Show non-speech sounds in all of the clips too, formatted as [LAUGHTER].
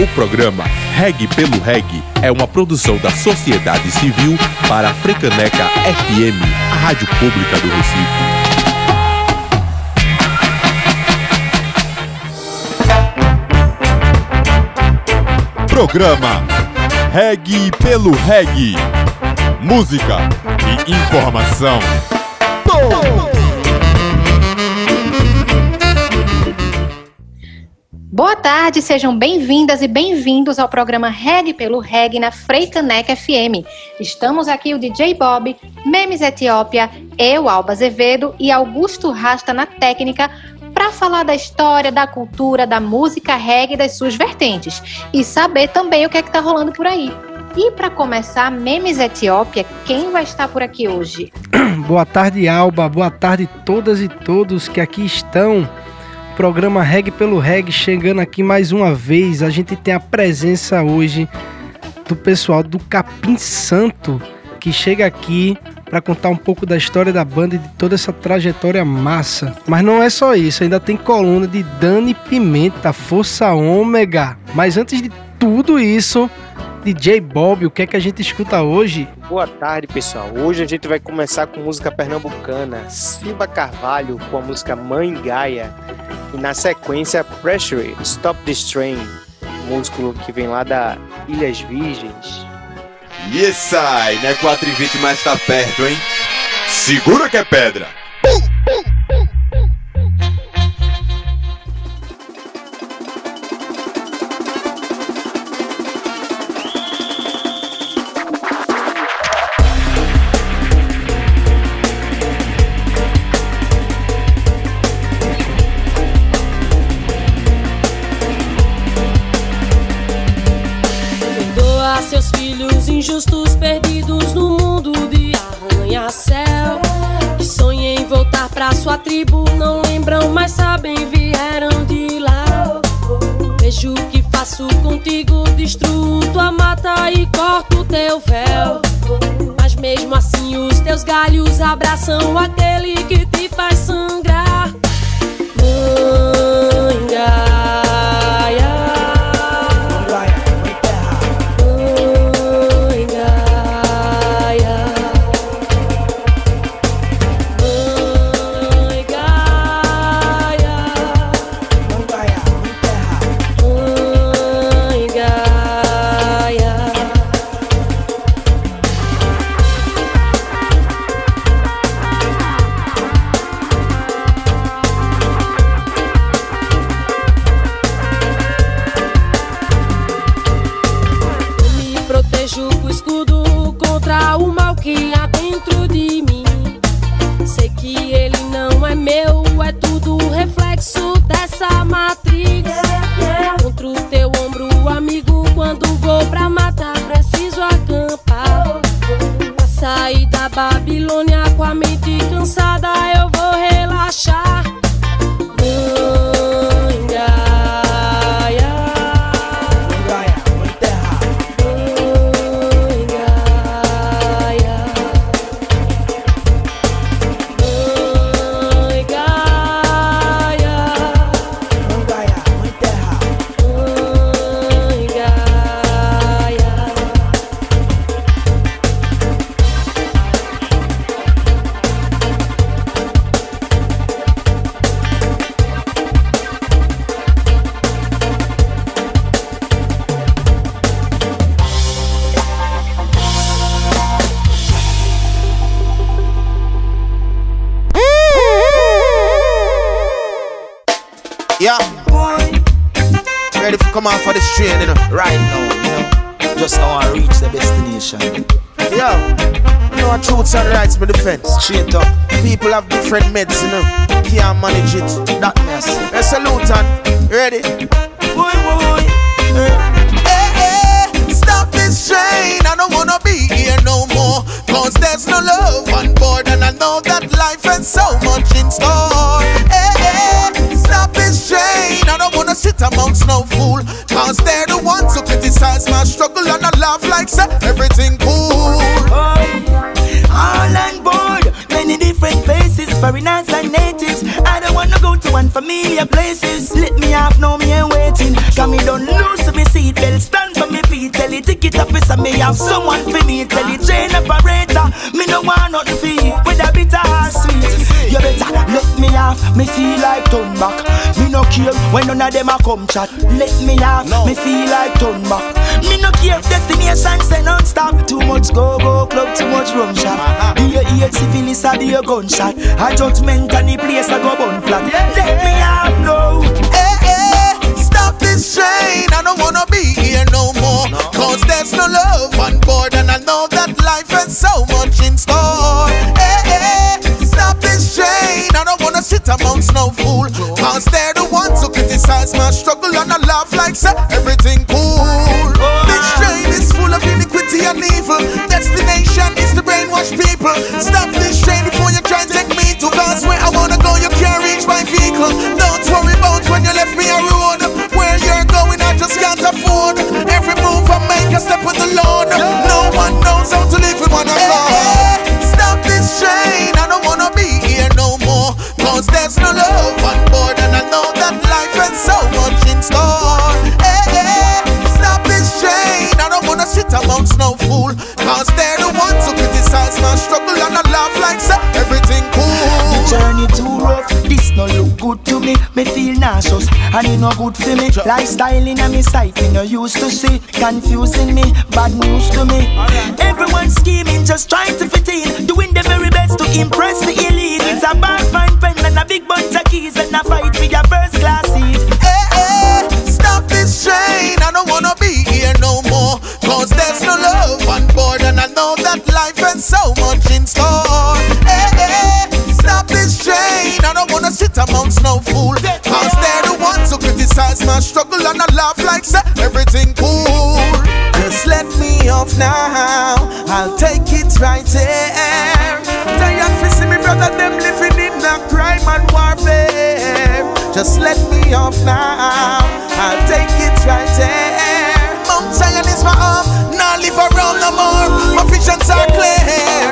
O programa Reg pelo Reg é uma produção da sociedade civil para a Frecaneca FM, a rádio pública do Recife. Programa Reg pelo Reg. Música e informação. Boa tarde, sejam bem-vindas e bem-vindos ao programa Reg pelo Reg na Freicaneca FM. Estamos aqui o DJ Bob, Memes Etiópia, eu, Alba Azevedo e Augusto Rasta na técnica para falar da história, da cultura, da música reggae e das suas vertentes e saber também o que é que tá rolando por aí. E para começar, Memes Etiópia, quem vai estar por aqui hoje? Boa tarde, Alba. Boa tarde todas e todos que aqui estão programa Reg pelo Reg chegando aqui mais uma vez. A gente tem a presença hoje do pessoal do Capim Santo que chega aqui para contar um pouco da história da banda e de toda essa trajetória massa. Mas não é só isso, ainda tem coluna de Dani Pimenta, Força Ômega. Mas antes de tudo isso, DJ Bob, o que é que a gente escuta hoje? Boa tarde, pessoal. Hoje a gente vai começar com música pernambucana, Silva Carvalho com a música Mãe Gaia e na sequência Pressure, Stop the Strain, músico que vem lá da Ilhas Virgens. E esse aí, né? 4 e 20, mas tá perto, hein? Segura que é pedra! Injustos perdidos no mundo de arranha-céu. Que sonham em voltar pra sua tribo, não lembram, mas sabem vieram de lá. Vejo o que faço contigo, destruo tua mata e corto teu véu. Mas mesmo assim os teus galhos abraçam aquele que te faz sangrar. Mãe train, you know. Right now, you know, just now I reach the destination. Yo, you know, truths and rights, my defense. Straight up, People have different meds, you know. Can't manage it. that mess. A salute and ready. Boy, boy. Hey, hey, stop this train. I don't wanna be here no more. Cause there's no love on board. And I know that life has so much in store. Hey, hey, stop this train. I don't wanna sit amongst no fool. Criticize my struggle. And I laugh like say everything cool. All on board, many different places, foreigners and natives. I don't wanna go to unfamiliar places. Let me off, now me ain't waiting. Cause me don't lose me seat bell stand for me feet. Tell it ticket officer me have someone for me. Tell it train operator me feel like turn back. Me no care when none of them a come chat. Let me off. Me feel like turn back. Me no care if destination say non-stop. Too much go go club, too much rum shot. Uh-huh. Do you hear syphilis or do you gunshot? A judgment and the place I go bun flat. Let me have no. Hey, hey, stop this train. I don't wanna be here no more. Cause there's no love on board, and I know that life has so much in store. Amongst no fool. Cause they're the ones who criticize my struggle, and I laugh like say everything cool. This train is full of iniquity and evil. Destination is to brainwash people. Stop this train before you try and take me to God's where I wanna go. You can't reach my vehicle. Don't worry about when you left me a road. Where you're going, I just can't afford. Every move I make, I step with the Lord. No one knows how to live with one accord. Cause there's no love on board, and I know that life has so much in store. Hey, hey, stop this chain I don't wanna sit amongst no fool. Cause they're the ones who criticize my struggle, and I laugh like say everything cool. The Journey too rough, this no look good to me. Me feel nauseous, and it no good for me. Lifestyle in a me sight, me no used to see. Confusing me, bad news to me. Everyone scheming, just trying to fit in. Doing the very best to impress the elite. It's a bad fine pen and a big bunch of keys, and a fight for your first class seat. Hey, hey, stop this train. I don't wanna be here no more. Cause there's no love on board, and I know that life has so much in store. Hey, hey, stop this train. I don't wanna sit amongst no fool. Cause they're the ones who criticize my struggle, and I laugh like say everything cool. Just let me off now. I'll take it right there. Just let me off now. I'll take it right there. Mount Zion is my home. Now live around no more. My visions are clear.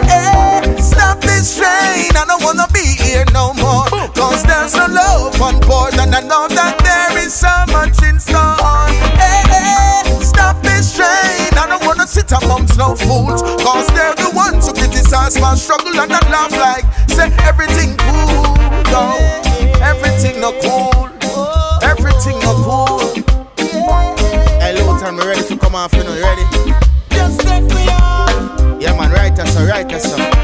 Hey, stop this train. I don't wanna be here no more. Cause there's no love on board. And I know that there is so much in store. Hey, hey, stop this train. I don't wanna sit amongst no fools. Cause they're the ones who criticize my struggle. And I laugh like, say everything off, you know, ready? Just let me off. Yeah, man, right us, so right.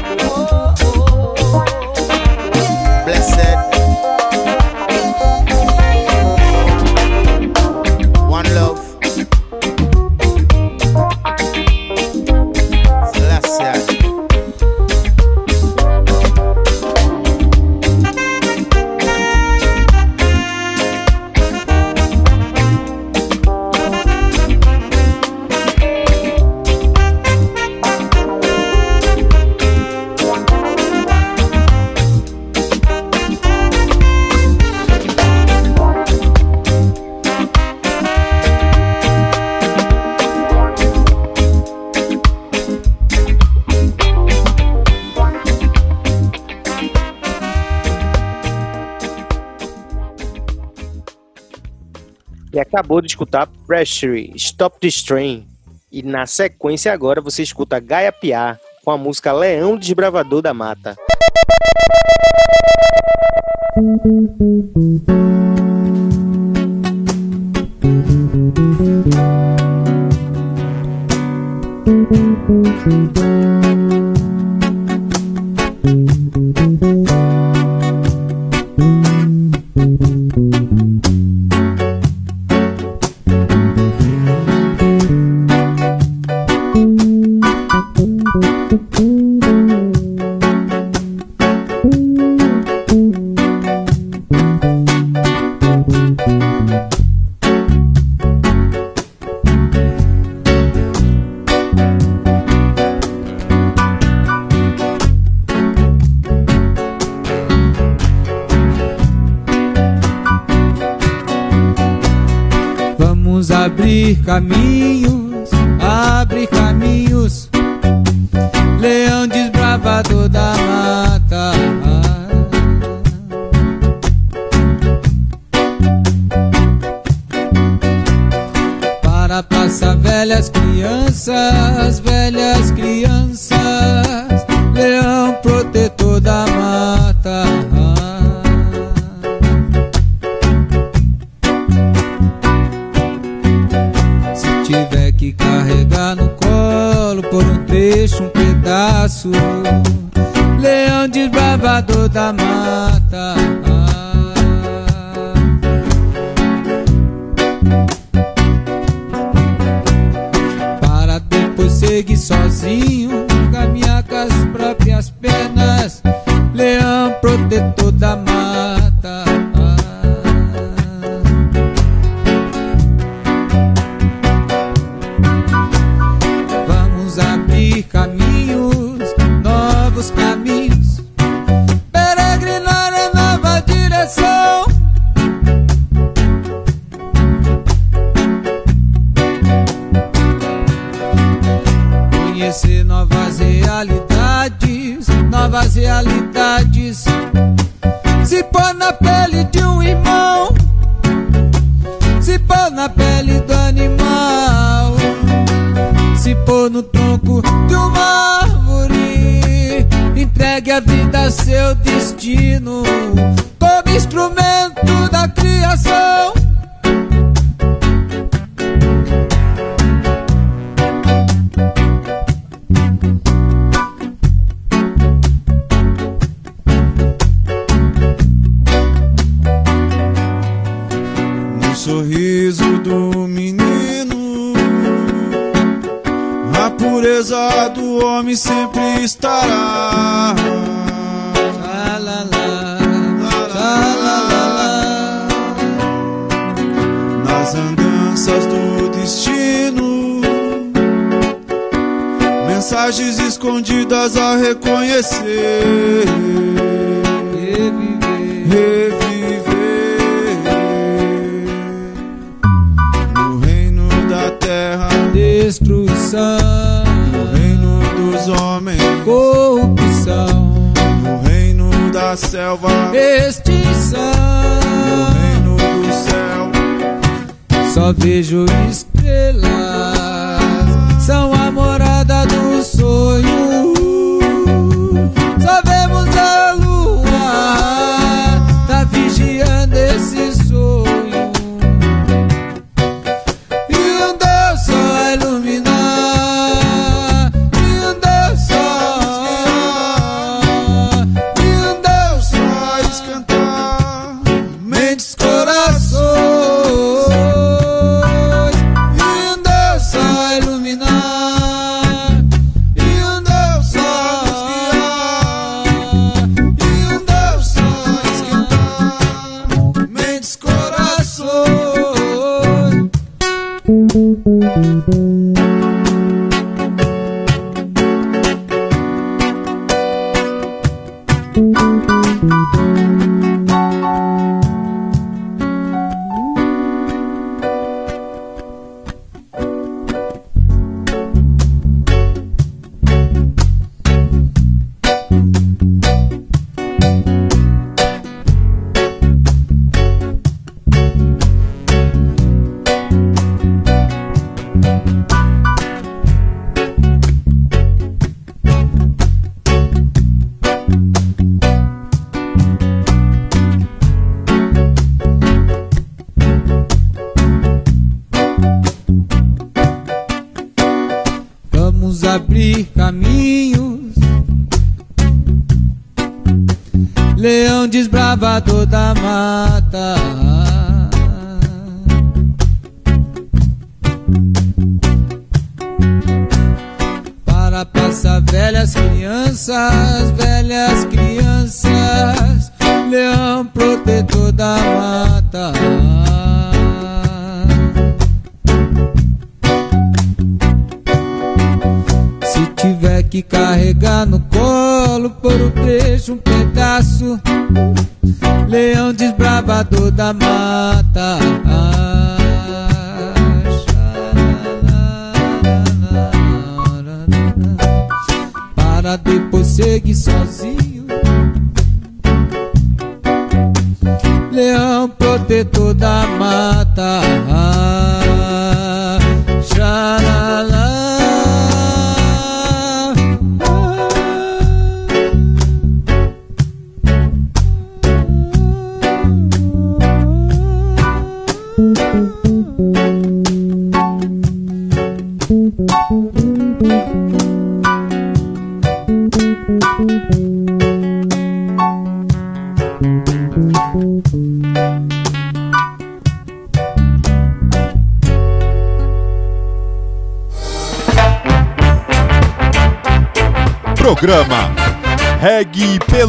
Acabou de escutar Pressure, Stop This Train. E na sequência agora você escuta Gaia Piá com a música Leão Desbravador da Mata. abrir caminhos, abrir caminhos. Leão desbravador da mata. Para passar velhas crianças. tronco de uma árvore. Entregue a vida ao seu destino, como instrumento da criação. sempre estará. Lá, lá, lá, Nas andanças do destino, mensagens escondidas a reconhecer. Reviver. Reviver. No reino da terra, destruição. selva, extinção. No reino do céu, só vejo isso. Se tiver que carregar no colo por um trecho, um pedaço. Leão desbravador da mata. Para depois seguir sozinho. Leão protetor da mata.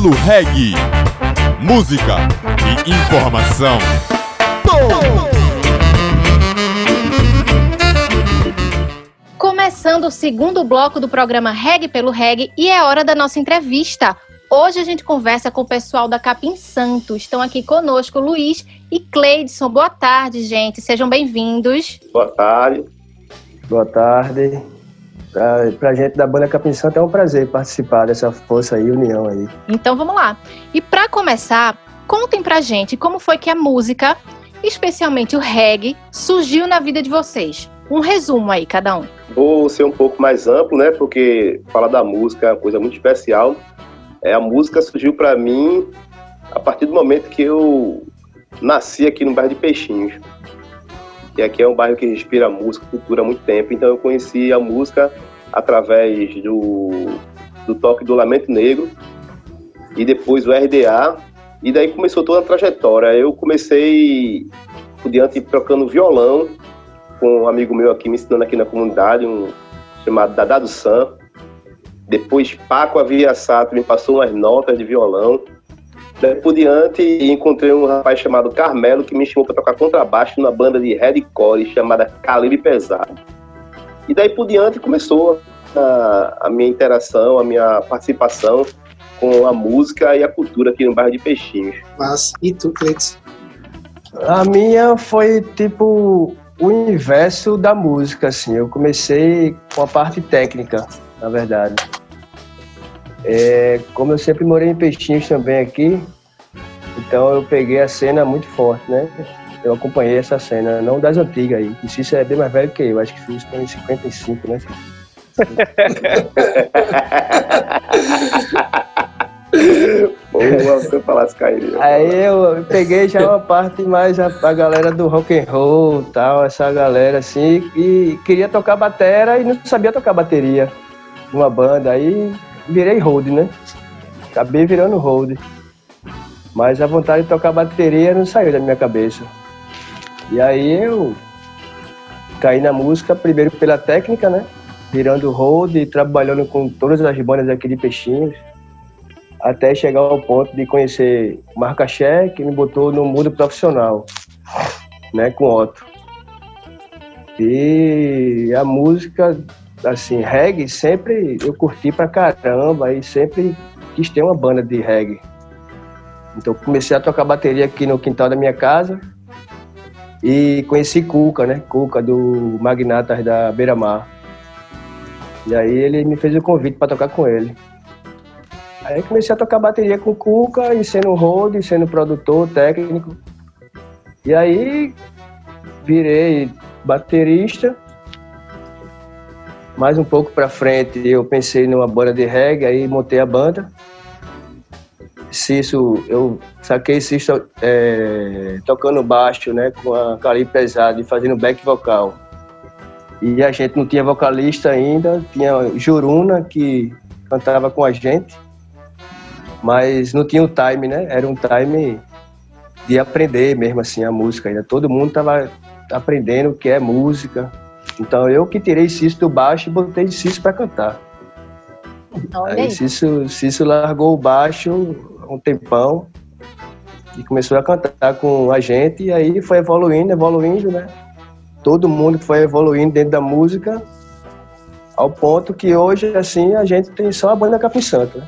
Pelo Reg. Música e informação. Começando o segundo bloco do programa Reg pelo Reg e é hora da nossa entrevista. Hoje a gente conversa com o pessoal da Capim Santo. Estão aqui conosco Luiz e Cleidson. Boa tarde, gente. Sejam bem-vindos. Boa tarde. Boa tarde. Pra, pra gente da banda Capim Santo é um prazer participar dessa força aí, união aí. Então vamos lá. E para começar, contem pra gente como foi que a música, especialmente o reggae, surgiu na vida de vocês. Um resumo aí, cada um. Vou ser um pouco mais amplo, né? Porque falar da música é uma coisa muito especial. É, a música surgiu para mim a partir do momento que eu nasci aqui no bairro de Peixinhos. E aqui é um bairro que respira música, cultura há muito tempo. Então eu conheci a música através do, do toque do Lamento Negro e depois o RDA. E daí começou toda a trajetória. Eu comecei por diante trocando violão com um amigo meu aqui me ensinando aqui na comunidade, um chamado Dadado Sam. Depois Paco Aviassato me passou umas notas de violão. Daí por diante encontrei um rapaz chamado Carmelo que me chamou para tocar contrabaixo numa banda de headcore chamada Calibre Pesado. E daí por diante começou a, a minha interação, a minha participação com a música e a cultura aqui no bairro de Peixinhos. Mas, e tu, Cleiton? A minha foi tipo o inverso da música, assim. Eu comecei com a parte técnica, na verdade. É, como eu sempre morei em Peixinhos também aqui, então eu peguei a cena muito forte, né? Eu acompanhei essa cena, não das antigas aí. E Cícero é bem mais velho que eu, acho que Cícero tem 55, né? Boa, você falasse cair. Aí eu peguei já uma parte mais a, a galera do rock and roll, tal, essa galera assim, e queria tocar batera e não sabia tocar bateria numa banda. Aí virei hold, né? Acabei virando hold. Mas a vontade de tocar bateria não saiu da minha cabeça. E aí eu caí na música, primeiro pela técnica, né? Virando hold e trabalhando com todas as bandas aqui de Peixinhos até chegar ao ponto de conhecer Marca Ché, que me botou no mundo profissional, né, com Otto. E a música, assim, reggae, sempre eu curti pra caramba e sempre quis ter uma banda de reggae. Então comecei a tocar bateria aqui no quintal da minha casa e conheci Cuca, né, Cuca do Magnatas da Beira Mar. E aí ele me fez o convite para tocar com ele. Aí comecei a tocar bateria com Cuca, e sendo road, sendo produtor, técnico. E aí virei baterista. Mais um pouco pra frente eu pensei numa banda de reggae, aí montei a banda. Cício, eu saquei Cício é, tocando baixo, né, com a calibre pesado e fazendo back vocal. E a gente não tinha vocalista ainda, tinha Juruna que cantava com a gente mas não tinha o time, né? Era um time de aprender mesmo assim a música. Ainda todo mundo estava aprendendo o que é música. Então eu que tirei Cício do baixo e botei Cício para cantar. Olha aí Cício, Cício largou o baixo um tempão e começou a cantar com a gente e aí foi evoluindo, evoluindo, né? Todo mundo foi evoluindo dentro da música ao ponto que hoje assim a gente tem só a banda Capim Santo, né?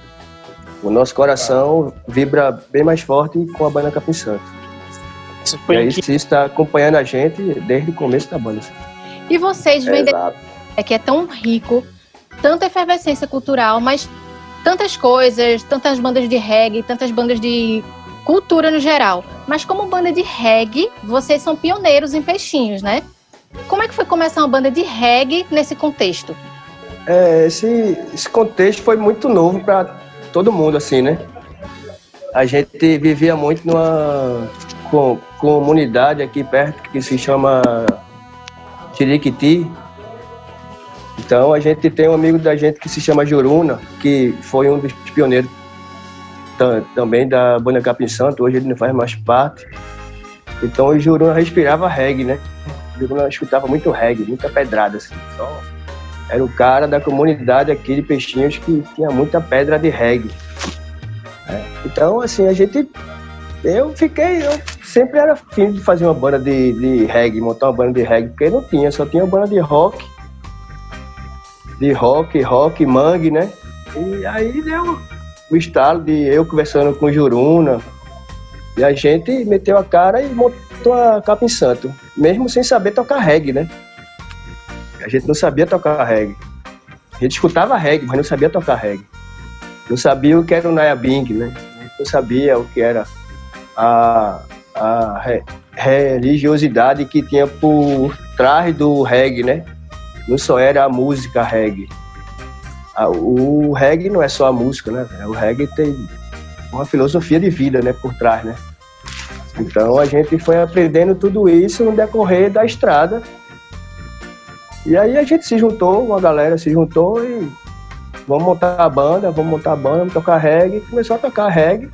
O nosso coração vibra bem mais forte com a banda Capim Santo. Isso foi e aí, que... está acompanhando a gente desde o começo da banda. E vocês vêm é que é tão rico, tanta efervescência cultural, mas tantas coisas, tantas bandas de reggae, tantas bandas de cultura no geral. Mas como banda de reggae, vocês são pioneiros em peixinhos, né? Como é que foi começar uma banda de reggae nesse contexto? É, esse, esse contexto foi muito novo para todo mundo, assim, né? A gente vivia muito numa com, comunidade aqui perto que se chama Chiriquiti. Então a gente tem um amigo da gente que se chama Juruna, que foi um dos pioneiros ta- também da banda Capim Santo, hoje ele não faz mais parte. Então o Juruna respirava reggae, né? O Juruna escutava muito reggae, muita pedrada, assim. Só era o cara da comunidade aqui de Peixinhos que tinha muita pedra de reggae. né? Então, assim, a gente. Eu fiquei. Eu sempre era afim de fazer uma banda de, de reggae, montar uma banda de reggae, porque não tinha, só tinha banda de rock. De rock, rock, mangue, né? E aí deu o estalo de eu conversando com o Juruna. E a gente meteu a cara e montou a Capim Santo, mesmo sem saber tocar reggae, né? A gente não sabia tocar reggae. A gente escutava reggae, mas não sabia tocar reggae. Não sabia o que era o Naya Bing, né? Não sabia o que era a, a re- religiosidade que tinha por trás do reggae, né? Não só era a música reggae. O reggae não é só a música, né? O reggae tem uma filosofia de vida, né? Por trás, né? Então a gente foi aprendendo tudo isso no decorrer da estrada. E aí a gente se juntou, uma galera se juntou e vamos montar a banda, vamos montar a banda, vamos tocar reggae. Começou a tocar reggae.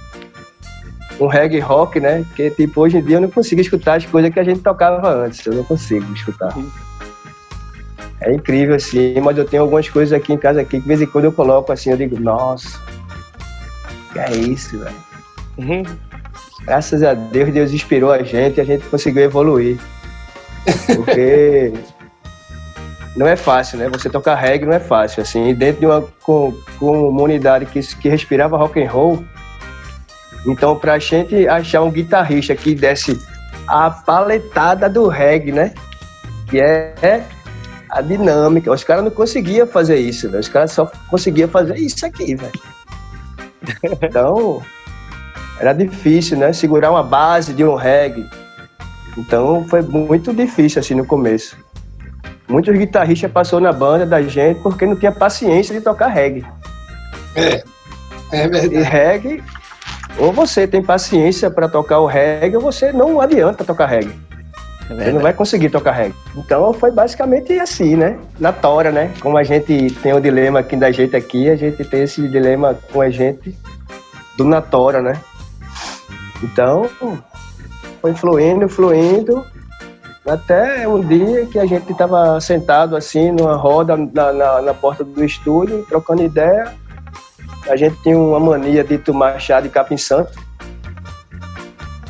Um reggae rock, né? Que tipo, hoje em dia eu não consigo escutar as coisas que a gente tocava antes. Eu não consigo escutar. É incrível, assim, mas eu tenho algumas coisas aqui em casa aqui, que de vez em quando eu coloco assim, eu digo, nossa, que é isso, velho. Graças a Deus, Deus inspirou a gente e a gente conseguiu evoluir. Porque [LAUGHS] não é fácil, né? Você tocar reggae não é fácil, assim, e dentro de uma co- comunidade que, que respirava rock and roll, então pra gente achar um guitarrista que desse a paletada do reggae, né? Que é a dinâmica. Os caras não conseguiam fazer isso, velho. Os caras só conseguiam fazer isso aqui, velho. [LAUGHS] Então, era difícil, né? Segurar uma base de um reggae. Então, foi muito difícil, assim, no começo. Muitos guitarristas passou na banda da gente porque não tinha paciência de tocar reggae. É, é verdade. E reggae, ou você tem paciência para tocar o reggae, ou você não adianta tocar reggae. Você não vai conseguir tocar reggae. Então foi basicamente assim, né? Na tora, né? Como a gente tem o dilema aqui da gente aqui, a gente tem esse dilema com a gente do na tora, né? Então, foi fluindo, fluindo, até um dia que a gente estava sentado assim, numa roda na, na, na porta do estúdio, trocando ideia. A gente tinha uma mania de tomar chá de capim santo.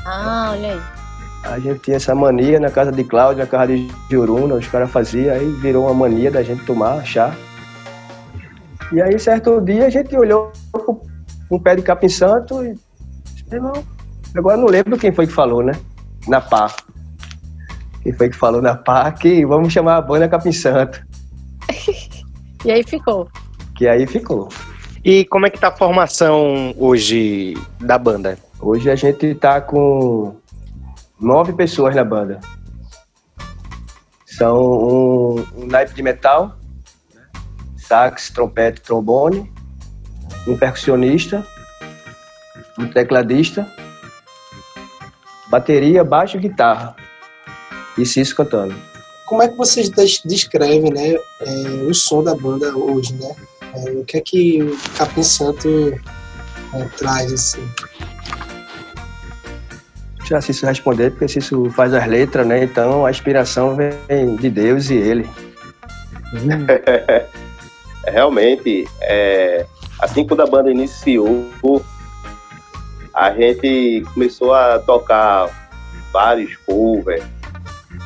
Ah, olha aí. A gente tinha essa mania na casa de Cláudio, na casa de Juruna, os caras faziam, aí virou uma mania da gente tomar chá. E aí, certo dia, a gente olhou um pé de capim santo e disse, "Meu irmão, agora não lembro quem foi que falou, né? Na pá. Quem foi que falou na pá que vamos chamar a banda Capim Santo. [LAUGHS] E aí ficou. Que aí ficou. E como é que tá a formação hoje da banda? Hoje a gente tá com nove pessoas na banda. São um, um naipe de metal, né? sax, trompete, trombone, um percussionista, um tecladista, bateria, baixo e guitarra. E Cício cantando. Como é que vocês des- descrevem né, é, o som da banda hoje, né? É, o que é que o Capim Santo é, traz, assim? A Cício responder, porque Cício faz as letras, né? Então a inspiração vem de Deus e ele. [LAUGHS] Realmente, é, assim quando a banda iniciou, a gente começou a tocar vários covers.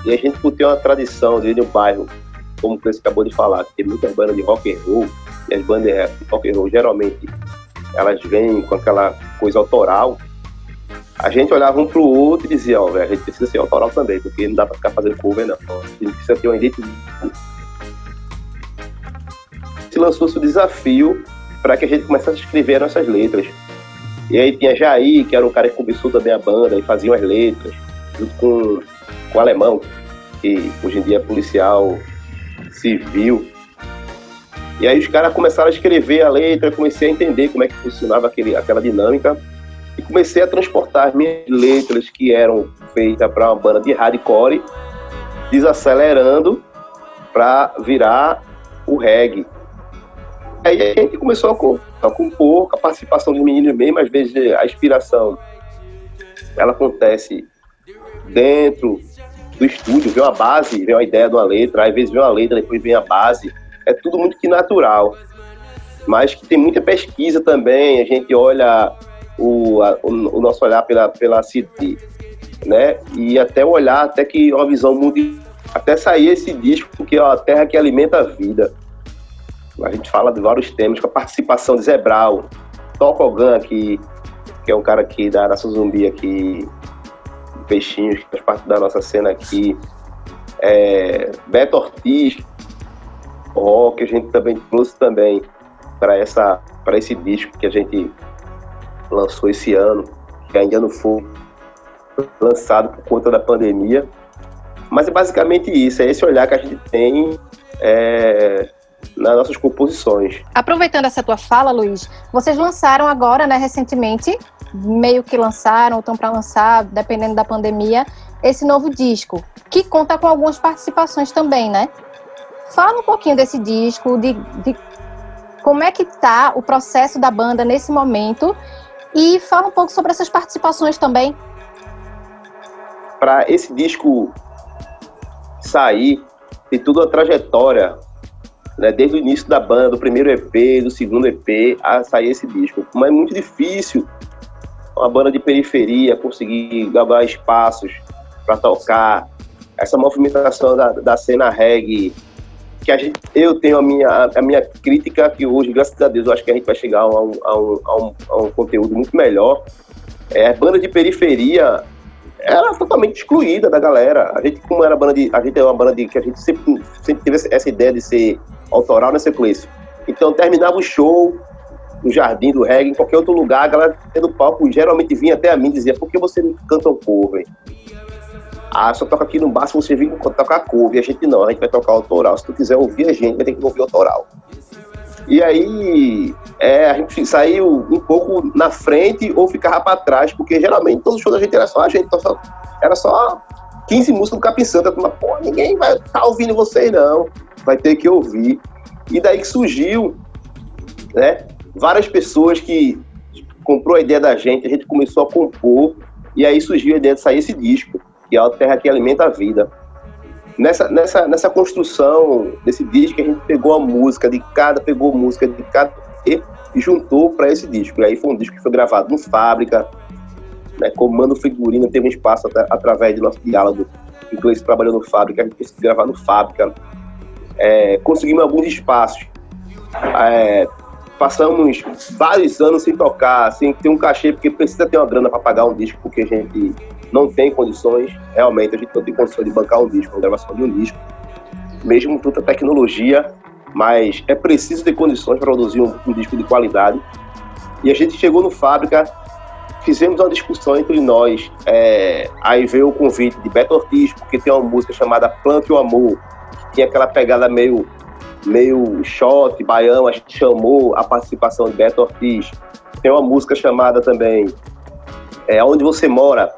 E a gente tem uma tradição de no bairro, como o Cleiton acabou de falar, que tem muitas bandas de rock and roll, e as bandas de rock and roll geralmente elas vêm com aquela coisa autoral. A gente olhava um pro outro e dizia, ó, velho, a gente precisa ser autoral também, porque não dá pra ficar fazendo cover, não. A gente precisa ter uma identidade se lançou-se o desafio para que a gente começasse a escrever nossas letras. E aí tinha Jair, que era um cara que começou também a banda e fazia as letras, junto com, com o Alemão, que hoje em dia é policial civil. E aí os caras começaram a escrever a letra, comecei a entender como é que funcionava aquele, aquela dinâmica. E comecei a transportar as minhas letras que eram feitas para uma banda de hardcore, desacelerando para virar o reggae. Aí a gente começou a, compor, com a participação dos meninos mesmo, às vezes a inspiração ela acontece dentro do estúdio, vem uma base, vem uma ideia de uma letra, às vezes vem uma letra, depois vem a base. É tudo muito que natural. Mas que tem muita pesquisa também, a gente olha o, a, o, nosso olhar pela, pela City, né? E até olhar, até que uma visão muito. Até sair esse disco, porque é a terra que alimenta a vida. A gente fala de vários temas, com a participação de Zebral, Tokogan, que, que é um cara aqui da Nação Zumbi aqui, Peixinhos, que faz parte da nossa cena aqui. É, Beto Ortiz, rock, a gente também trouxe também para esse disco que a gente lançou esse ano, que ainda não foi lançado por conta da pandemia. Mas é basicamente isso, é esse olhar que a gente tem é, nas nossas composições. Aproveitando essa tua fala, Luiz, vocês lançaram agora, né, recentemente, meio que lançaram, ou estão para lançar, dependendo da pandemia, esse novo disco, que conta com algumas participações também, né? Fala um pouquinho desse disco, de, de como é que está o processo da banda nesse momento e fala um pouco sobre essas participações também. Para esse disco sair, tem toda a trajetória, né, desde o início da banda, do primeiro EP, do segundo EP, a sair esse disco. Mas é muito difícil uma banda de periferia conseguir galgar espaços para tocar. Essa movimentação da, da cena reggae que a gente, eu tenho a minha, a minha crítica que hoje, graças a Deus, eu acho que a gente vai chegar a um, a um, a um, a um conteúdo muito melhor. É, banda de periferia era totalmente excluída da galera. A gente, como era banda de. A gente é uma banda de que a gente sempre, sempre teve essa ideia de ser autoral nessa sequência. Então terminava o show no jardim do reggae, em qualquer outro lugar, a galera do palco geralmente vinha até a mim e dizia, por que você não canta um cover? Ah, só toca aqui no se você vir tocar cover. A gente não, a gente vai tocar autoral. Se tu quiser ouvir a gente, vai ter que ouvir autoral. E aí, é, a gente saiu um pouco na frente ou ficava para trás, porque geralmente todos os shows da gente era só a gente, só, era só 15 músicas do Capim Santa. Mas, pô, ninguém vai estar tá ouvindo vocês, não. Vai ter que ouvir. E daí que surgiu, né? Várias pessoas que comprou a ideia da gente, a gente começou a compor, e aí surgiu a ideia de sair esse disco que é a terra que alimenta a vida. Nessa, nessa, nessa construção desse disco, a gente pegou a música de cada, pegou música de cada e juntou para esse disco. E aí foi um disco que foi gravado no Fábrica, né, comando figurino, teve um espaço at através do nosso diálogo. Inglês trabalhou no Fábrica, a gente conseguiu gravar no Fábrica. É, conseguimos alguns espaços. É, passamos vários anos sem tocar, sem ter um cachê, porque precisa ter uma grana para pagar um disco, porque a gente não tem condições, realmente, a gente não tem condições de bancar um disco, uma gravação de um disco, mesmo com tanta tecnologia, mas é preciso ter condições para produzir um, um, disco de qualidade. E a gente chegou no Fábrica, fizemos uma discussão entre nós, é, aí veio o convite de Beto Ortiz, porque tem uma música chamada Plante o Amor, que tinha aquela pegada meio meio shot, baião, a gente chamou a participação de Beto Ortiz. Tem uma música chamada também é, Onde Você Mora,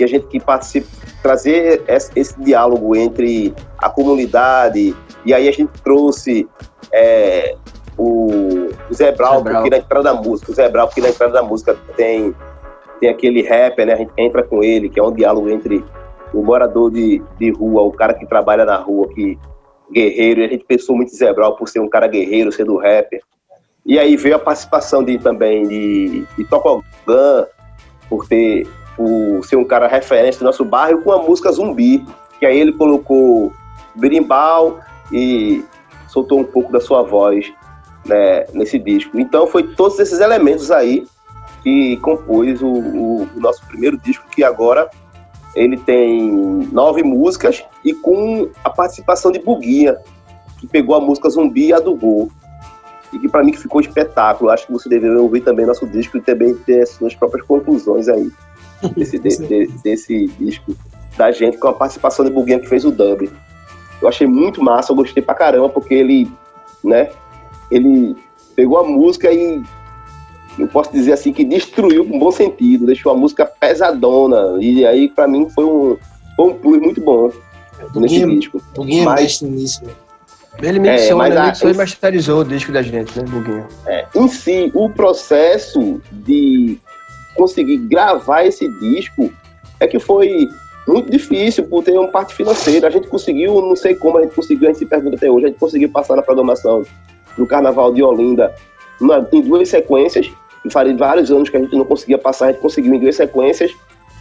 que a gente que participa, trazer esse, diálogo entre a comunidade, e aí a gente trouxe é, o, o Zé Brau, porque na entrada da música, o Zé Brau, porque na entrada da música tem, tem aquele rapper, né? A gente entra com ele, que é um diálogo entre o morador de, de rua, o cara que trabalha na rua, que guerreiro, e a gente pensou muito em Zé Brau por ser um cara guerreiro, sendo rapper. E aí veio a participação de também de, de Tocogan, por ter por ser um cara referência do nosso bairro, com a música Zumbi, que aí ele colocou berimbau e soltou um pouco da sua voz né, nesse disco. Então foi todos esses elementos aí que compôs o, o, o nosso primeiro disco, que agora ele tem nove músicas e com a participação de Buguinha, que pegou a música Zumbi e adubou. E que para mim ficou espetáculo. Acho que você deveria ouvir também nosso disco e também ter as suas próprias conclusões aí [LAUGHS] desse, de, de, desse disco da gente, com a participação de Buguinha que fez o dub. Eu achei muito massa, eu gostei pra caramba, porque ele, né, ele pegou a música e eu posso dizer assim que destruiu com bom sentido, deixou a música pesadona. E aí, pra mim, foi um, foi um plus muito bom nesse disco. Buguinho é Mas- mestre nisso, né? Ele É, mixou, mas né? a- mixou e masterizou o disco da gente, né, Buguinho? É, em si, o processo de conseguir gravar esse disco é que foi muito difícil por ter uma parte financeira. A gente conseguiu, não sei como a gente conseguiu, a gente se pergunta até hoje, a gente conseguiu passar na programação do Carnaval de Olinda em duas sequências, e farei vários anos que a gente não conseguia passar, a gente conseguiu em duas sequências.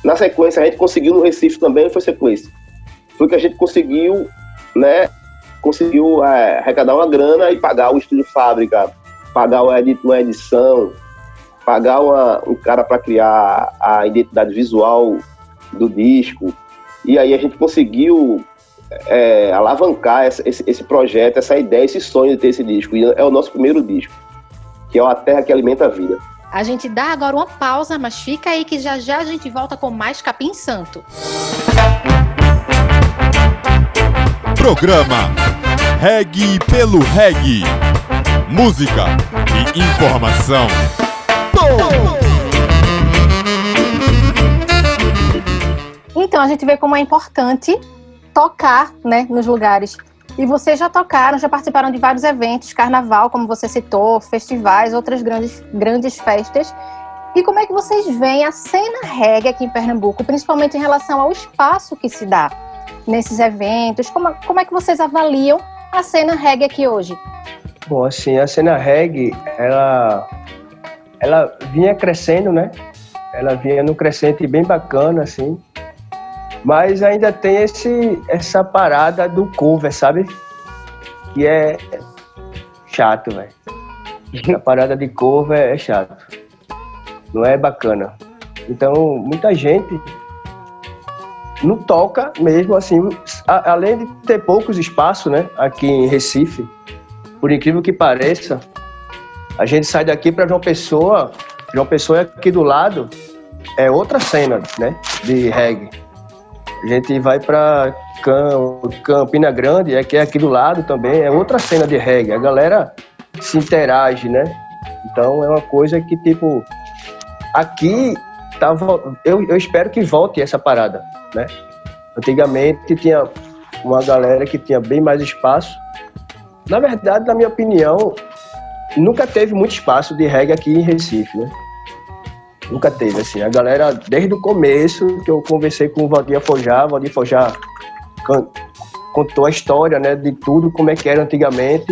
Na sequência, a gente conseguiu no Recife também, foi sequência. Foi que a gente conseguiu, né, conseguiu é, arrecadar uma grana e pagar o estúdio fábrica, pagar uma edição, pagar uma- um cara para criar a identidade visual do disco. E aí a gente conseguiu é, alavancar essa- esse, esse projeto, essa ideia, esse sonho de ter esse disco. E é o nosso primeiro disco, que é o A Terra que Alimenta a Vida. A gente dá agora uma pausa, mas fica aí que já já a gente volta com mais Capim Santo. Programa Reg pelo Reg. Música e informação. Então a gente vê como é importante tocar, né, nos lugares. E vocês já tocaram, já participaram de vários eventos, carnaval, como você citou, festivais, outras grandes, grandes festas. E como é que vocês veem a cena reggae aqui em Pernambuco, principalmente em relação ao espaço que se dá nesses eventos? Como, como é que vocês avaliam a cena reggae aqui hoje? Bom, assim, a cena reggae, ela, ela vinha crescendo, né? Ela vinha num crescente bem bacana, assim. Mas ainda tem esse, essa parada do cover, sabe? Que é chato, velho. [LAUGHS] A parada de cover é chato. Não é bacana. Então, muita gente não toca mesmo, assim, a- além de ter poucos espaços, né? Aqui em Recife, por incrível que pareça, a gente sai daqui para João Pessoa, João Pessoa é aqui do lado, é outra cena, né, de reggae. A gente vai para Campina Grande, é que é aqui do lado também, é outra cena de reggae. A galera se interage, né? Então é uma coisa que tipo aqui tá, vo- eu, eu espero que volte essa parada, né? Antigamente tinha uma galera que tinha bem mais espaço na verdade, na minha opinião, nunca teve muito espaço de reggae aqui em Recife, né? Nunca teve, assim. A galera, desde o começo, que eu conversei com o Valdir Afojar, o Valdir can- contou a história, né, de tudo, como é que era antigamente.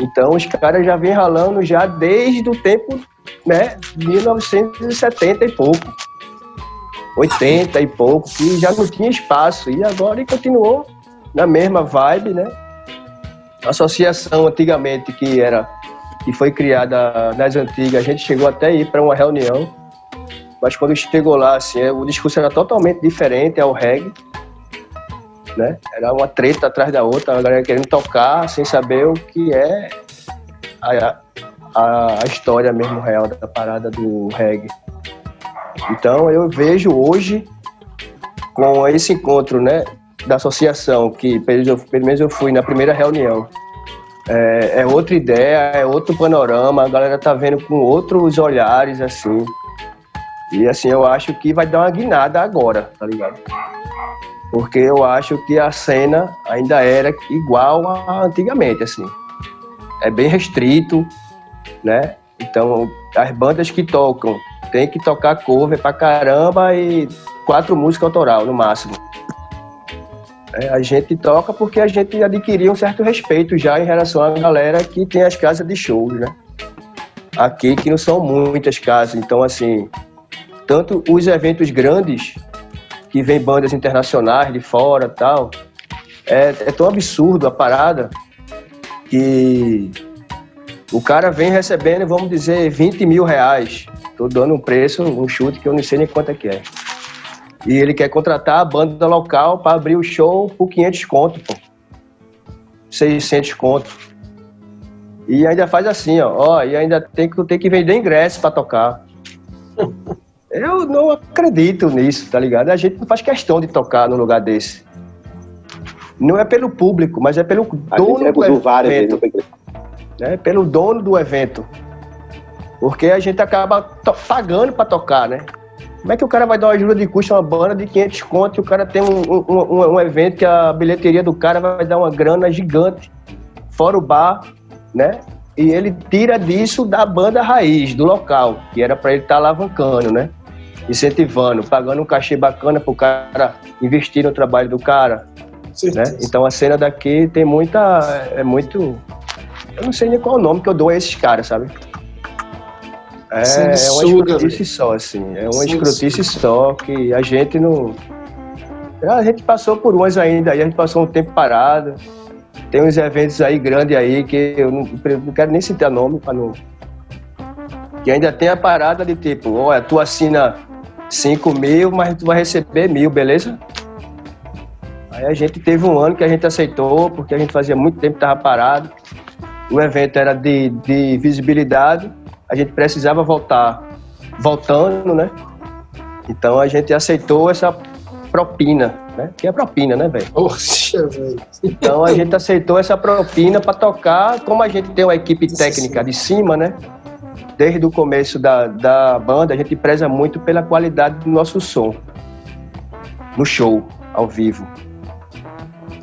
Então, os caras já vêm ralando já desde o tempo, né, 1970 e pouco. 80 e pouco, que já não tinha espaço. E agora ele continuou na mesma vibe, né? Associação antigamente que era que foi criada nas antigas, a gente chegou até ir para uma reunião, mas quando chegou lá, assim, é, o discurso era totalmente diferente ao reggae, né? Era uma treta atrás da outra, a galera querendo tocar sem saber o que é a, a, a história mesmo real da parada do reggae. Então eu vejo hoje com esse encontro, né, da associação que pelo menos eu fui na primeira reunião. É, é outra ideia, é outro panorama, a galera tá vendo com outros olhares assim. E assim, eu acho que vai dar uma guinada agora, tá ligado? Porque eu acho que a cena ainda era igual a antigamente, assim. É bem restrito, né? Então, as bandas que tocam tem que tocar cover pra caramba e quatro músicas autoral no máximo. É, a gente toca porque a gente adquiriu um certo respeito já em relação à galera que tem as casas de shows, né? Aqui que não são muitas casas, então assim, tanto os eventos grandes que vem bandas internacionais de fora tal, é, é tão absurdo a parada que o cara vem recebendo, vamos dizer, 20 mil reais. Tô dando um preço, um chute que eu não sei nem quanto é que é. E ele quer contratar a banda local para abrir o show por 500 conto, pô. 600 conto. E ainda faz assim, ó, ó e ainda tem que, tem que vender ingresso para tocar. [LAUGHS] Eu não acredito nisso, tá ligado? A gente não faz questão de tocar num lugar desse. Não é pelo público, mas é pelo A dono do várias vezes, evento. Né? Pelo dono do evento. Porque a gente acaba pagando para tocar, né? Como é que o cara vai dar uma ajuda de custo a uma banda de 500 conto e o cara tem um, um, um, um, evento que a bilheteria do cara vai dar uma grana gigante, fora o bar, né? E ele tira disso da banda raiz, do local, que era para ele estar tá alavancando, né? Incentivando, pagando um cachê bacana pro cara investir no trabalho do cara. Né? Então a cena daqui tem muita. É muito. Eu não sei nem qual é o nome que eu dou a esses caras, sabe? É, é uma escrotice só, assim. É uma escrotice só que a gente não. A gente passou por umas ainda, aí a gente passou um tempo parado. Tem uns eventos aí grandes aí que eu não, não quero nem citar nome para não. Que ainda tem a parada de tipo, olha, tu assina 5 mil, mas tu vai receber mil, beleza? Aí a gente teve um ano que a gente aceitou, porque a gente fazia muito tempo que estava parado. O evento era de, de visibilidade a gente precisava voltar voltando, né? Então a gente aceitou essa propina, né? Que é propina, né, velho? Poxa, velho. Então a gente aceitou essa propina para tocar, como a gente tem uma equipe técnica de cima, né? Desde o começo da, da banda, a gente preza muito pela qualidade do nosso som no show, ao vivo.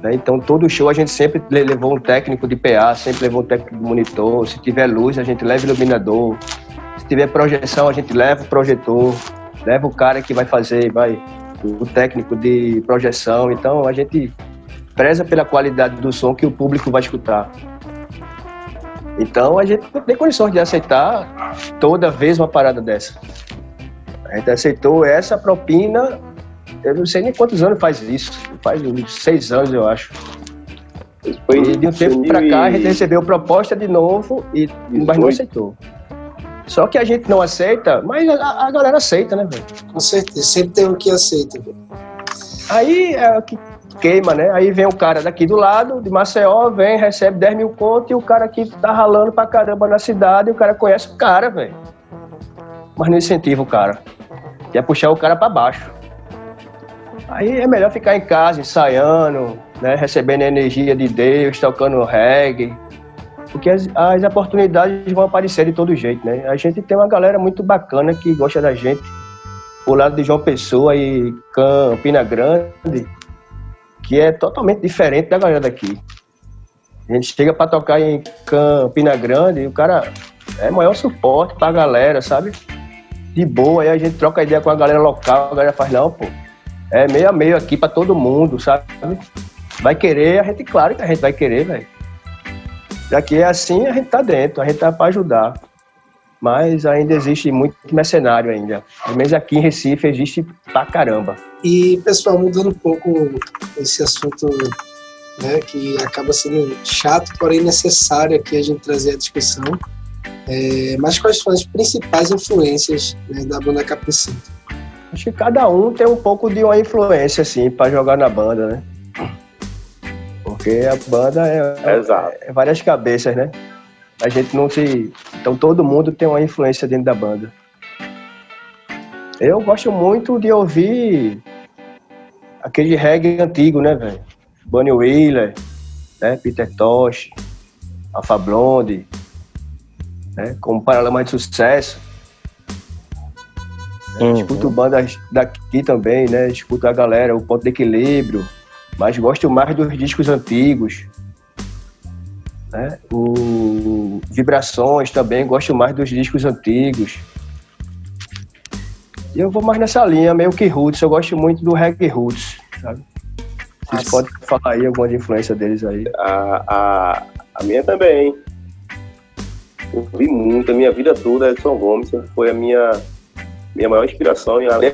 Né? Então, todo show a gente sempre levou um técnico de PA, sempre levou um técnico de monitor. Se tiver luz, a gente leva iluminador. Se tiver projeção, a gente leva o projetor, leva o cara que vai fazer, vai o técnico de projeção. Então, a gente preza pela qualidade do som que o público vai escutar. Então, a gente não tem condições de aceitar toda vez uma parada dessa. A gente aceitou essa propina eu não sei nem quantos anos faz isso. Faz uns seis anos, eu acho. Foi e de um tempo para cá a gente recebeu proposta de novo, e, mas não aceitou. Só que a gente não aceita, mas a, a galera aceita, né, velho? Com certeza, sempre tem um que aceita. Aí é o que queima, né? Aí vem o cara daqui do lado, de Maceió, vem, recebe 10 mil conto e o cara aqui tá ralando pra caramba na cidade e o cara conhece o cara, velho. Mas não incentiva o cara. Quer puxar o cara para baixo. Aí é melhor ficar em casa, ensaiando, né, recebendo a energia de Deus, tocando reggae, porque as, as, oportunidades vão aparecer de todo jeito, né? A gente tem uma galera muito bacana que gosta da gente, o lado de João Pessoa e Campina Grande, que é totalmente diferente da galera daqui. A gente chega para tocar em Campina Grande e o cara é maior suporte para a galera, sabe? De boa, aí a gente troca ideia com a galera local, a galera faz, não, pô, é meio a meio aqui para todo mundo, sabe? Vai querer, a gente, claro que a gente vai querer, velho. Já que é assim, a gente tá dentro, a gente tá para ajudar. Mas ainda existe muito mercenário ainda. Pelo menos aqui em Recife existe pra caramba. E, pessoal, mudando um pouco esse assunto, né, que acaba sendo chato, porém necessário aqui a gente trazer a discussão. É, mas quais são as principais influências né, da banda Capim? Acho que cada um tem um pouco de uma influência, assim, para jogar na banda, né? Porque a banda é, é, é, várias cabeças, né? A gente não se. Então todo mundo tem uma influência dentro da banda. Eu gosto muito de ouvir aquele reggae antigo, né, velho? Bunny Wheeler, né? Peter Tosh, Alpha Blonde, né? como Paralama de Sucesso. Uhum. Escuto bandas daqui também, né? Escuto a galera, o ponto de equilíbrio, mas gosto mais dos discos antigos. Né? O Vibrações também, gosto mais dos discos antigos. E eu vou mais nessa linha, meio que roots, eu gosto muito do reggae roots, sabe? Vocês Nossa. podem falar aí alguma influência deles aí. A, a, a minha também. Eu vi muito, a minha vida toda, Edson Gomes foi a minha minha maior inspiração. E além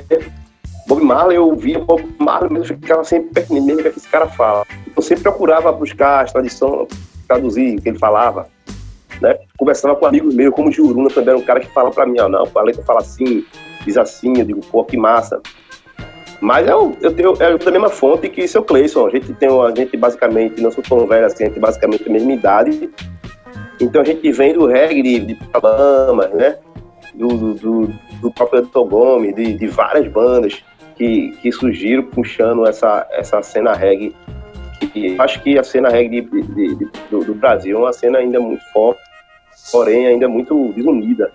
Bob Marley, eu ouvia Bob Marley, mas eu ficava sempre perto de mim, o que esse cara fala. Eu sempre procurava buscar as tradições, traduzir o que ele falava. Né? Conversava com amigos meus, como Juruna também era um cara que fala pra mim, ó, não, a letra fala assim, diz assim, eu digo, pô, que massa. Mas eu, tenho eu tenho a mesma fonte que seu Cleison. A gente tem a gente basicamente, não sou tão velho assim, a gente basicamente a mesma idade. Então a gente vem do reggae de, de né? Do, do, do próprio Edson Gomes, de, de várias bandas que, que surgiram puxando essa, essa cena reggae. Que, acho que a cena reggae de, de, do, do, Brasil é uma cena ainda muito forte, porém ainda muito desunida.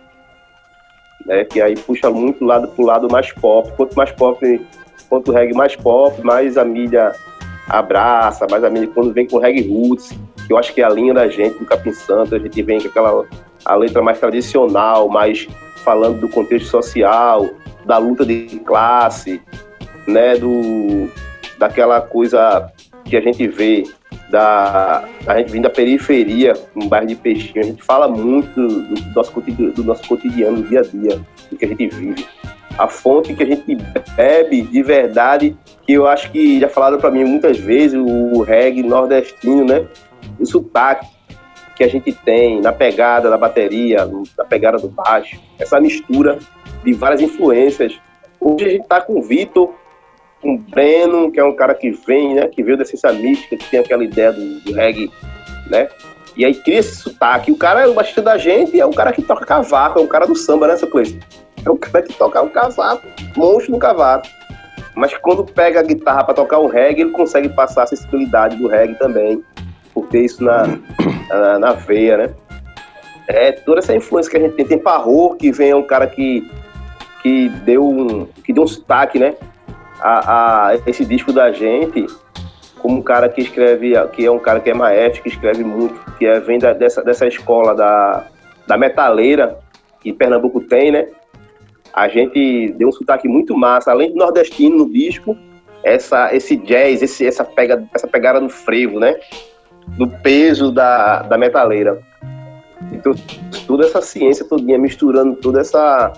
né? Que aí puxa muito lado pro lado mais pop. Quanto mais pop, quanto reggae mais pop, mais a mídia abraça, mais a mídia quando vem com reggae roots, que eu acho que é a linha da gente do Capim Santo, a gente vem com aquela a letra mais tradicional, mais falando do contexto social, da luta de classe, né, do daquela coisa que a gente vê da a gente vem da periferia, no bairro de Peixinho, a gente fala muito do, do nosso cotidiano, do nosso cotidiano, do dia a dia, do que a gente vive. A fonte que a gente bebe de verdade, que eu acho que já falaram para mim muitas vezes, o reggae nordestino, né? O sotaque que a gente tem na pegada da bateria, na pegada do baixo, essa mistura de várias influências. Hoje a gente está com o Vitor, com o Breno, que é um cara que vem, né, que veio da ciência mística, que tem aquela ideia do, do reggae, né? E aí cria esse sotaque. O cara é o baixista da gente é o cara que toca cavaco, é o cara do samba, né, essa coisa? É o cara que toca o cavaco, monstro no cavaco. Mas quando pega a guitarra para tocar o reggae, ele consegue passar a sensibilidade do reggae também, por ter isso na, na, na veia, né? É, toda essa influência que a gente tem. Tem Parro, que vem é um cara que, que, deu um, que deu um sotaque, né? A, a, esse disco da gente, como um cara que escreve, que é um cara que é maestro, que escreve muito, que é, vem da, dessa, dessa escola da, da metaleira, que Pernambuco tem, né? A gente deu um sotaque muito massa, além do nordestino no disco, essa, esse jazz, esse, essa, pega, essa pegada do frevo, né? Do peso da, da metaleira. Então, toda essa ciência todinha, misturando toda essa,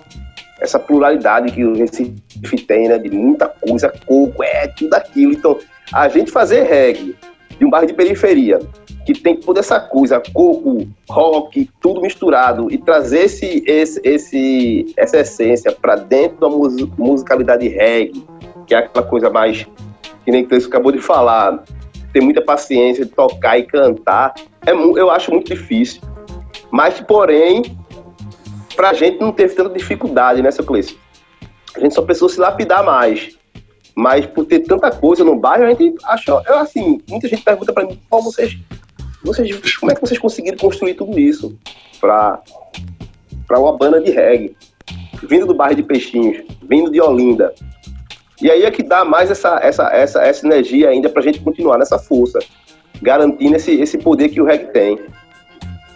essa pluralidade que o Recife tem, né? De muita coisa, coco, é tudo aquilo. Então, a gente fazer reggae de um bairro de periferia, que tem toda essa coisa, coco, rock, tudo misturado, e trazer esse, esse, esse essa essência para dentro da musicalidade reggae, que é aquela coisa mais, que nem Cleiton acabou de falar, ter muita paciência de tocar e cantar, é, eu acho muito difícil. Mas, porém, pra gente não teve tanta dificuldade, né, seu Cleiton? A gente só precisou se lapidar mais. Mas por ter tanta coisa no bairro, a gente achou. Eu, assim, muita gente pergunta para mim, como vocês, vocês. Como é que vocês conseguiram construir tudo isso para uma banda de reggae? Vindo do bairro de Peixinhos, vindo de Olinda. E aí é que dá mais essa, essa, essa, essa energia ainda para a gente continuar nessa força, garantindo esse, esse poder que o reggae tem.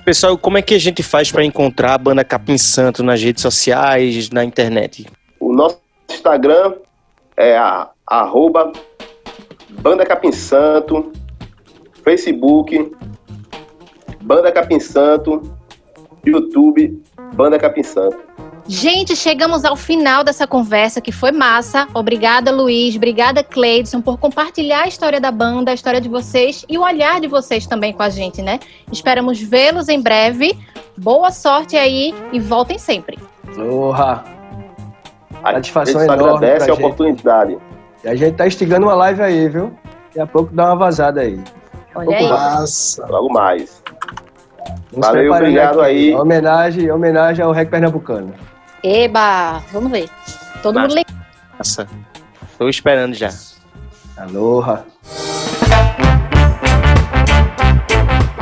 Pessoal, como é que a gente faz para encontrar a banda Capim Santo nas redes sociais, na internet? O nosso Instagram é a, arroba Banda Capim Santo, Facebook, Banda Capim Santo, YouTube, Banda Capim Santo. Gente, chegamos ao final dessa conversa que foi massa. Obrigada, Luiz. Obrigada, Cleidson, por compartilhar a história da banda, a história de vocês e o olhar de vocês também com a gente, né? Esperamos vê-los em breve. Boa sorte aí e voltem sempre. Porra! Satisfação a gente enorme. agradece a gente. oportunidade. E a gente tá instigando uma live aí, viu? Daqui a pouco dá uma vazada aí. Olha aí. Massa. Logo mais. Nos Valeu, obrigado aqui. aí. Homenagem, homenagem ao REC Pernambucano. Eba, vamos ver. Todo mundo ligado. Nossa, tô esperando já. Aloha.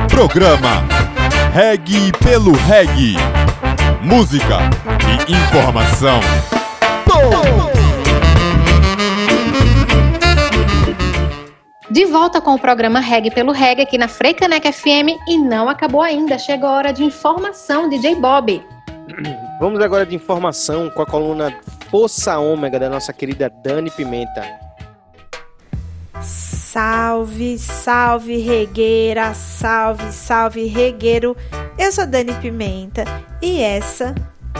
Programa Reg pelo Reg. Música e informação. De volta com o programa Reg pelo Reg aqui na Freicanec FM e não acabou ainda. Chegou a hora de informação, DJ Bob. Vamos agora de informação com a coluna Força Ômega da nossa querida Dani Pimenta. Salve, salve regueira, salve, salve regueiro. Eu sou Dani Pimenta e essa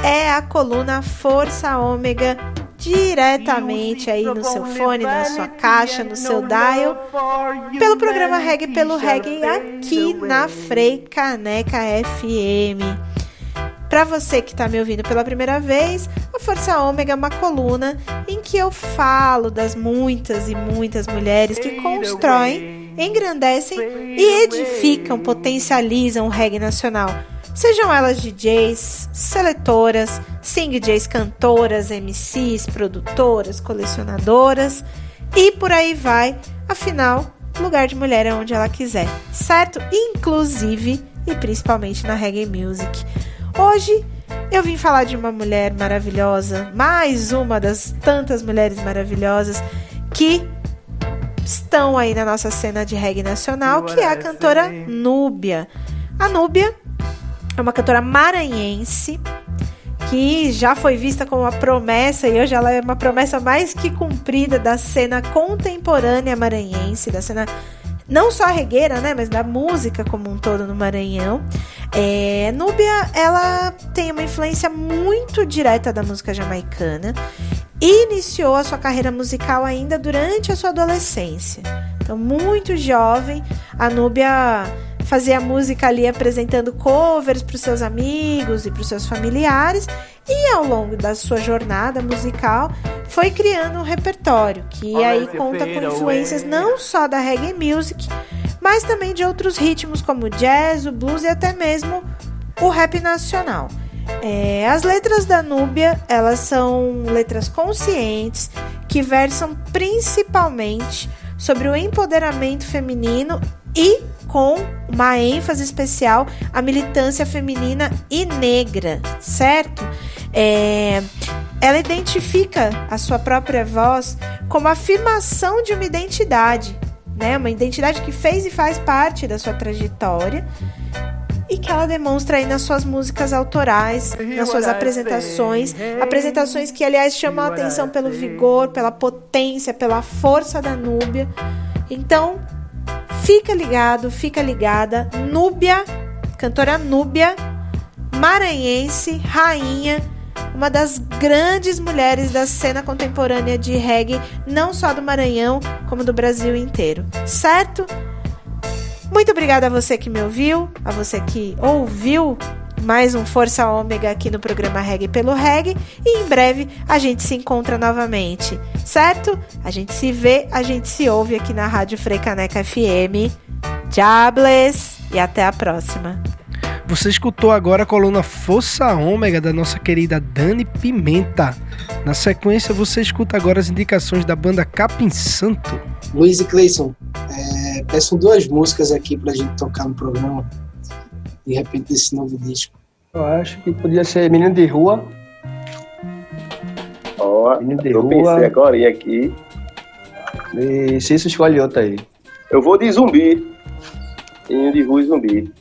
é a coluna Força Ômega diretamente aí no seu fone, na sua caixa, no seu dial, pelo programa Reggae pelo Reggae aqui na Frei Caneca FM. Para você que está me ouvindo pela primeira vez, a Força Ômega é uma coluna em que eu falo das muitas e muitas mulheres que constroem, engrandecem e edificam, potencializam o reggae nacional. Sejam elas DJs, seletoras, sing DJs, cantoras, MCs, produtoras, colecionadoras e por aí vai. Afinal, lugar de mulher é onde ela quiser, certo? Inclusive e principalmente na reggae music. Hoje eu vim falar de uma mulher maravilhosa, mais uma das tantas mulheres maravilhosas que estão aí na nossa cena de reggae nacional, que é a cantora Núbia. A Núbia é uma cantora maranhense que já foi vista como uma promessa e hoje ela é uma promessa mais que cumprida da cena contemporânea maranhense, da cena não só regueira, né, mas da música como um todo no Maranhão. É, Núbia, ela tem uma influência muito direta da música jamaicana e iniciou a sua carreira musical ainda durante a sua adolescência. Então, muito jovem, a Núbia fazia música ali apresentando covers para os seus amigos e para os seus familiares, e ao longo da sua jornada musical foi criando um repertório que aí conta com influências não só da reggae music, mas também de outros ritmos como o jazz, o blues e até mesmo o rap nacional. É, as letras da Núbia, elas são letras conscientes que versam principalmente sobre o empoderamento feminino e com uma ênfase especial a militância feminina e negra, certo? É, ela identifica a sua própria voz como afirmação de uma identidade, né? Uma identidade que fez e faz parte da sua trajetória e que ela demonstra aí nas suas músicas autorais, nas suas apresentações, apresentações que aliás chamam a atenção pelo vigor, pela potência, pela força da Núbia. Então, fica ligado, fica ligada, Núbia, cantora Núbia, maranhense, rainha, uma das grandes mulheres da cena contemporânea de reggae, não só do Maranhão, como do Brasil inteiro. Certo? Muito obrigada a você que me ouviu, a você que ouviu mais um Força Ômega aqui no programa Reggae pelo Reggae e em breve a gente se encontra novamente, certo? A gente se vê, a gente se ouve aqui na Rádio Freicaneca FM. Diables e até a próxima. Você escutou agora a coluna Força Ômega da nossa querida Dani Pimenta. Na sequência, você escuta agora as indicações da banda Capim Santo. Luiz e Cleison, é, peço duas músicas aqui pra gente tocar no programa. De repente, desse novo disco. Eu acho que podia ser Menino de Rua. Ó, Menino de eu Rua. pensei agora aqui. E Cício escolhe outra aí. Eu vou de zumbi. Menino de rua e zumbi.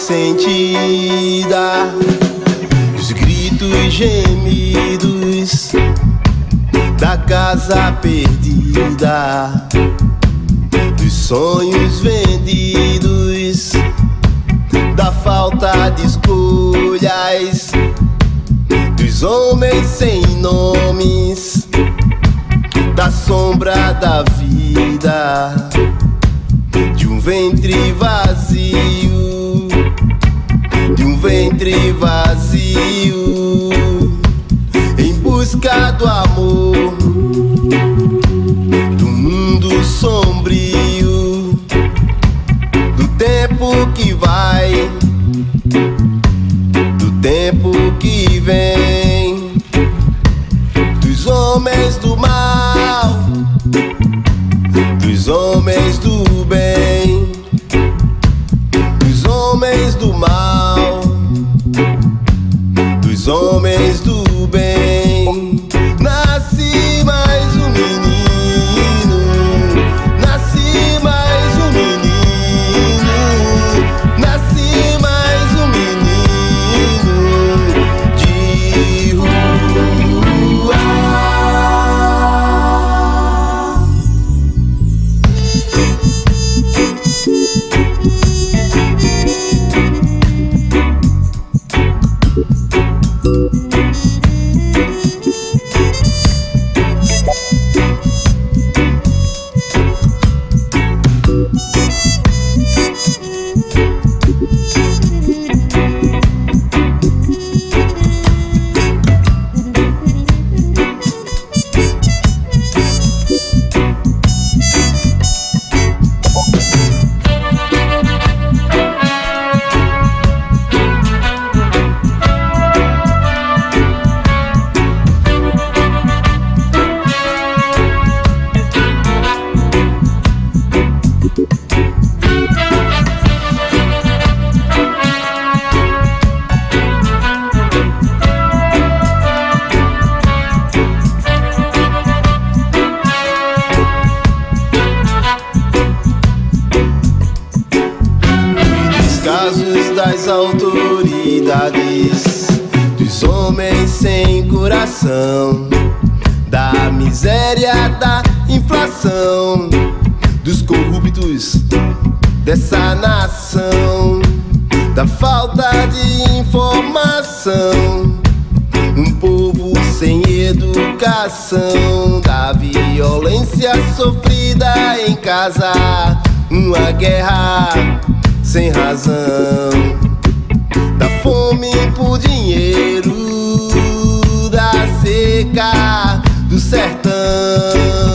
Sentida, os gritos e gemidos da casa perdida, dos sonhos vendidos, da falta de escolhas, dos homens sem nomes, da sombra da vida. De um ventre vazio, de um ventre vazio, em busca do amor, do mundo sombrio, do tempo que vai, do tempo que vem,